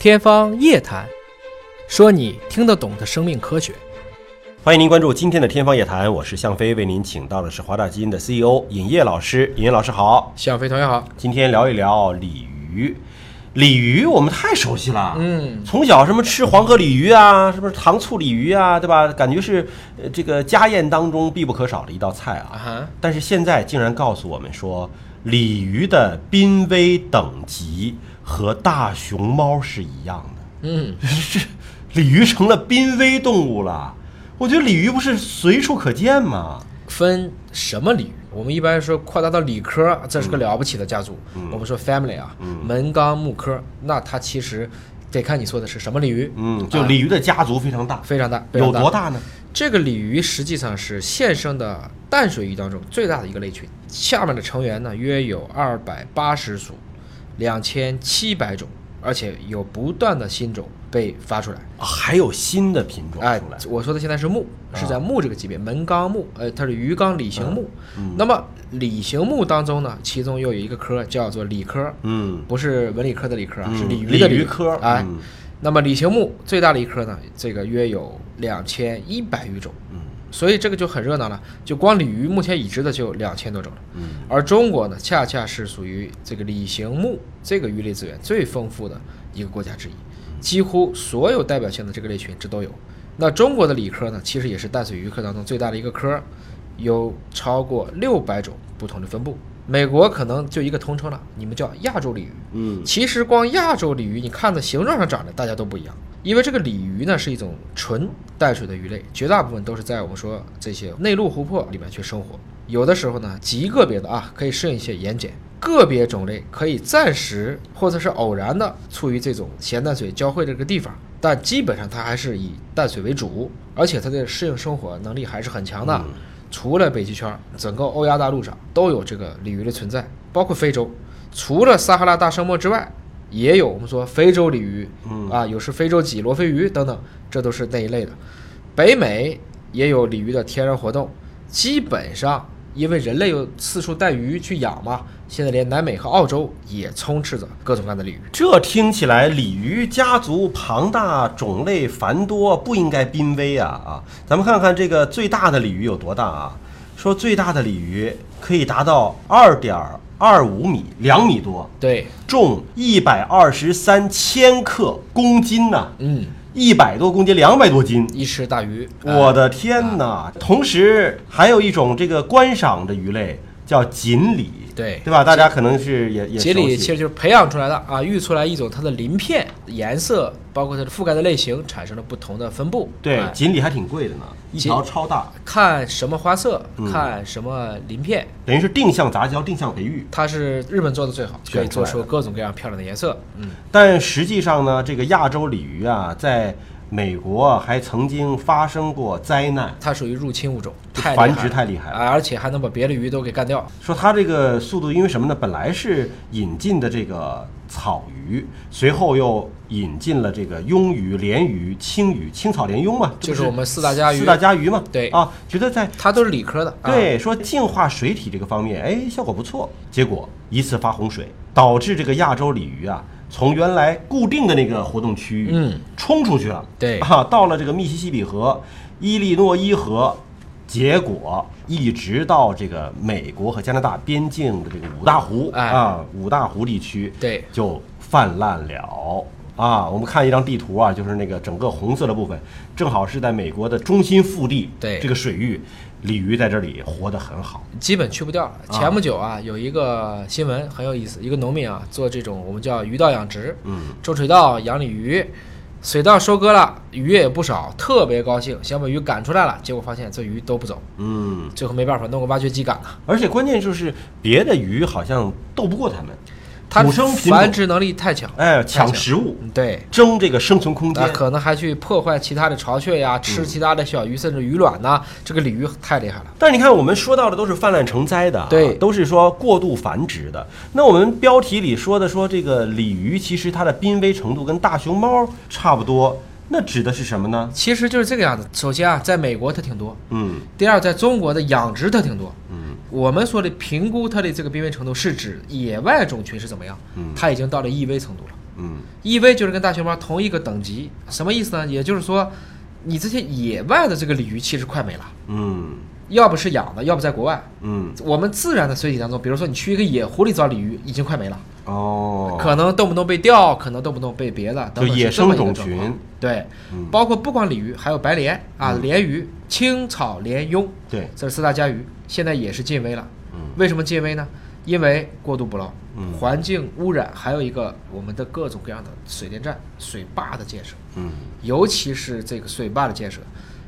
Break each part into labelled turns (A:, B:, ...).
A: 天方夜谭，说你听得懂的生命科学。
B: 欢迎您关注今天的《天方夜谭》，我是向飞，为您请到的是华大基因的 CEO 尹烨老师。尹烨老师好，
A: 向飞同学好。
B: 今天聊一聊鲤鱼。鲤鱼我们太熟悉了，
A: 嗯，
B: 从小什么吃黄河鲤鱼啊，是不是糖醋鲤鱼啊，对吧？感觉是呃这个家宴当中必不可少的一道菜啊。
A: 啊哈，
B: 但是现在竟然告诉我们说，鲤鱼的濒危等级和大熊猫是一样的。
A: 嗯，
B: 这 鲤鱼成了濒危动物了。我觉得鲤鱼不是随处可见吗？
A: 分什么鲤鱼？我们一般说扩大到鲤科，这是个了不起的家族。我们说 family 啊，门纲目科，那它其实得看你说的是什么鲤鱼。
B: 嗯，就
A: 啊
B: 鲤鱼的家族非常大，
A: 非常大，
B: 有多？大呢？
A: 这个鲤鱼实际上是现生的淡水鱼当中最大的一个类群，下面的成员呢约有二百八十属，两千七百种，而且有不断的新种被发出来。
B: 啊还有新的品种
A: 哎
B: 出来，，
A: 我说的现在是木，是在木这个级别，门纲目，呃，它是鱼纲鲤形目。
B: 嗯
A: 那么鲤形目当中呢，其中又有一个科叫做鲤科，
B: 嗯，
A: 不是文理科的理科啊，
B: 嗯
A: 是鲤鱼的
B: 鲤。鱼科
A: 哎，
B: 嗯。
A: 那么鲤形目最大的一科呢，这个约有两千一百余种。
B: 嗯。
A: 所以这个就很热闹了，就光鲤鱼目前已知的就两千多种了。
B: 嗯。
A: 而中国呢，恰恰是属于这个鲤形目这个鱼类资源最丰富的一个国家之一，几乎所有代表性的这个类群这都有。那中国的鲤科呢，其实也是淡水鱼科当中最大的一个科，有超过六百种不同的分布。美国可能就一个通称了，你们叫亚洲鲤鱼。
B: 嗯
A: 其实光亚洲鲤鱼，你看着形状上长得大家都不一样，因为这个鲤鱼呢是一种纯淡水的鱼类，绝大部分都是在我们说这些内陆湖泊里面去生活。有的时候呢，极个别的啊可以适应一些盐碱，个别种类可以暂时或者是偶然的处于这种咸淡水交汇的这个地方，但基本上它还是以淡水为主，而且它的适应生活能力还是很强的。除了北极圈，整个欧亚大陆上都有这个鲤鱼的存在，包括非洲。除了撒哈拉大沙漠之外，也有我们说非洲鲤鱼，
B: 嗯
A: 啊，有是非洲脊、罗非鱼等等，这都是那一类的。北美也有鲤鱼的天然活动，基本上因为人类又四处带鱼去养嘛，现在连南美和澳洲也充斥着各种各样的鲤鱼。
B: 这听起来鲤鱼家族庞大，种类繁多，不应该濒危啊啊！咱们看看这个最大的鲤鱼有多大啊？说最大的鲤鱼可以达到二点二五米，两米多，
A: 对，
B: 重一百二十三千克，公斤呐、
A: 嗯，
B: 一百多公斤，两百多斤。
A: 一吃大鱼，
B: 我的天哪！同时还有一种这个观赏的鱼类叫锦鲤，
A: 对
B: 对吧？大家可能是也也
A: 锦鲤其实就是培养出来的啊，育出来一种它的鳞片颜色，包括它的覆盖的类型，产生了不同的分布。
B: 对
A: 哎
B: 锦鲤还挺贵的呢，一
A: 锦
B: 条超大，
A: 看什么花色，
B: 嗯
A: 看什么鳞片，
B: 等于是定向杂交、定向培育。
A: 它是日本做的最好，可以做
B: 出
A: 各种各样漂亮的颜色。嗯，
B: 但实际上呢，这个亚洲鲤鱼啊，在美国还曾经发生过灾难，
A: 它属于入侵物种，太
B: 繁殖太厉害了。
A: 啊，而且还能把别的鱼都给干掉。
B: 说它这个速度，因为什么呢？本来是引进的这个草鱼，随后又引进了这个鳙鱼、鲢鱼、青鱼、青草鲢鳙嘛，
A: 就是我们四大家鱼
B: 四大家鱼嘛。
A: 对
B: 啊，觉得在
A: 它都是理科的。啊、
B: 对说净化水体这个方面，哎，效果不错。结果一次发洪水，导致这个亚洲鲤鱼啊，从原来固定的那个活动区域，
A: 嗯，
B: 冲出去了。
A: 对。
B: 啊，到了这个密西西比河、伊利诺伊河，结果一直到这个美国和加拿大边境的这个五大湖、
A: 哎。
B: 啊，五大湖地区，
A: 对。
B: 就泛滥了。啊，我们看一张地图啊，就是那个整个红色的部分，正好是在美国的中心腹地，
A: 对。
B: 这个水域，鲤鱼在这里活得很好。
A: 基本去不掉了。前不久啊，有一个新闻很有意思，一个农民啊做这种我们叫鱼道养殖，
B: 嗯，
A: 种水稻养鲤鱼，水稻收割了，鱼也不少，特别高兴，想把鱼赶出来了，结果发现这鱼都不走，
B: 嗯，
A: 最后没办法弄个挖掘机赶了。
B: 而且关键就是别的鱼好像斗不过它们，
A: 它
B: 土生品种，
A: 繁殖能力太强，
B: 哎，抢食物，
A: 嗯对。
B: 争这个生存空
A: 啊，
B: 间。
A: 可能还去破坏其他的巢穴呀，吃其他的小鱼，甚至鱼卵呐、这个鲤鱼太厉害了。
B: 但是你看，我们说到的都是泛滥成灾的啊，
A: 对
B: 都是说过度繁殖的。那我们标题里说的说这个鲤鱼，其实它的濒危程度跟大熊猫差不多，那指的是什么呢？
A: 其实就是这个样子。首先啊，在美国它挺多；
B: 嗯
A: 第二，在中国的养殖它挺多。
B: 嗯
A: 我们说的评估它的这个濒危程度，是指野外种群是怎么样，
B: 嗯
A: 它已经到了易危程度了。
B: 嗯
A: 易危就是跟大熊猫同一个等级，什么意思呢？也就是说，你这些野外的这个鲤鱼其实快没了，
B: 嗯
A: 要不是养的，要不在国外。
B: 嗯
A: 我们自然的水体当中，比如说你去一个野湖里找鲤鱼，已经快没了，
B: 哦，
A: 可能动不动被钓，可能动不动被别的，等等
B: 就野生种群。
A: 对，
B: 嗯
A: 包括不光鲤鱼，还有白鲢啊、
B: 嗯
A: 鲢鱼、青草鲢鳙，
B: 对，
A: 这是四大家鱼，现在也是禁威了。
B: 嗯
A: 为什么禁威呢？因为过度捕捞
B: 嗯，
A: 环境污染，还有一个我们的各种各样的水电站、水坝的建设，
B: 嗯
A: 尤其是这个水坝的建设，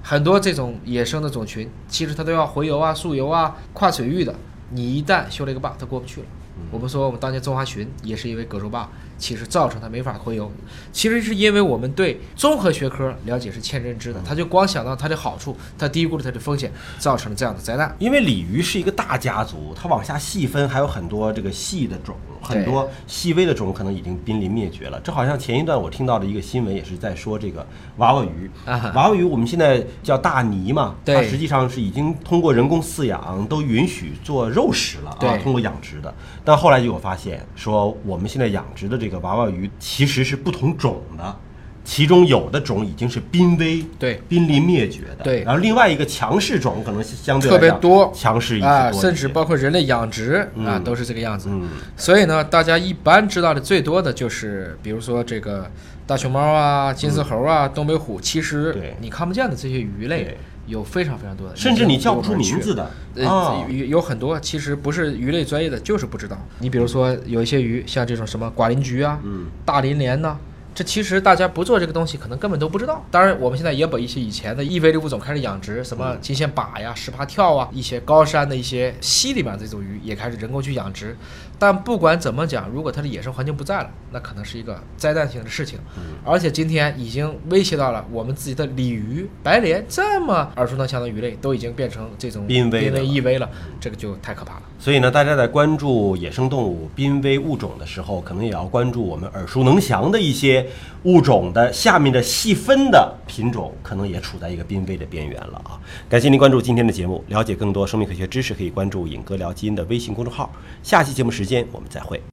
A: 很多这种野生的种群，其实它都要洄游啊、溯游啊、跨水域的。你一旦修了一个坝，它过不去了。我们说我们当年中华鲟也是因为葛洲坝，其实造成它没法洄游。其实是因为我们对综合学科了解是欠认知的，他就光想到它的好处，他低估了它的风险，造成了这样的灾难。
B: 因为鲤鱼是一个大家族，它往下细分还有很多这个细的种，很多细微的种可能已经濒临灭绝了。这好像前一段我听到的一个新闻也是在说这个娃娃鱼。
A: 啊
B: 娃娃鱼我们现在叫大鲵嘛，它实际上是已经通过人工饲养都允许做肉食了啊
A: 对，
B: 通过养殖的。但后来就有发现说，我们现在养殖的这个娃娃鱼其实是不同种的。其中有的种已经是濒危、
A: 对
B: 濒临灭绝的，
A: 对
B: 然后另外一个强势种可能相对
A: 特别多
B: 强势一些
A: 甚至包括人类养殖啊，
B: 嗯
A: 都是这个样子。
B: 嗯
A: 所以呢，大家一般知道的最多的就是，比如说这个大熊猫啊、金丝猴啊、东北虎，其实你看不见的这些鱼类
B: 对
A: 有非常非常多的，
B: 甚至你叫不出名字
A: 的。呃，有有很多其实不是鱼类专业的，就是不知道。你比如说有一些鱼，像这种什么寡鳞菊啊、
B: 嗯
A: 大鳞鲢呐、这其实大家不做这个东西，可能根本都不知道。当然，我们现在也把一些以前的易危的物种开始养殖，什么金线靶呀、石爬跳啊，一些高山的一些溪里面这种鱼也开始人工去养殖。但不管怎么讲，如果它的野生环境不在了，那可能是一个灾难性的事情。而且今天已经威胁到了我们自己的鲤鱼、白鲢这么耳熟能详的鱼类，都已经变成这种
B: 濒危的了
A: 易危了，这个就太可怕了。
B: 所以呢，大家在关注野生动物濒危物种的时候，可能也要关注我们耳熟能详的一些物种的下面的细分的品种，可能也处在一个濒危的边缘了啊！感谢您关注今天的节目，了解更多生命科学知识，可以关注“影哥聊基因”的微信公众号。下期节目时间我们再会。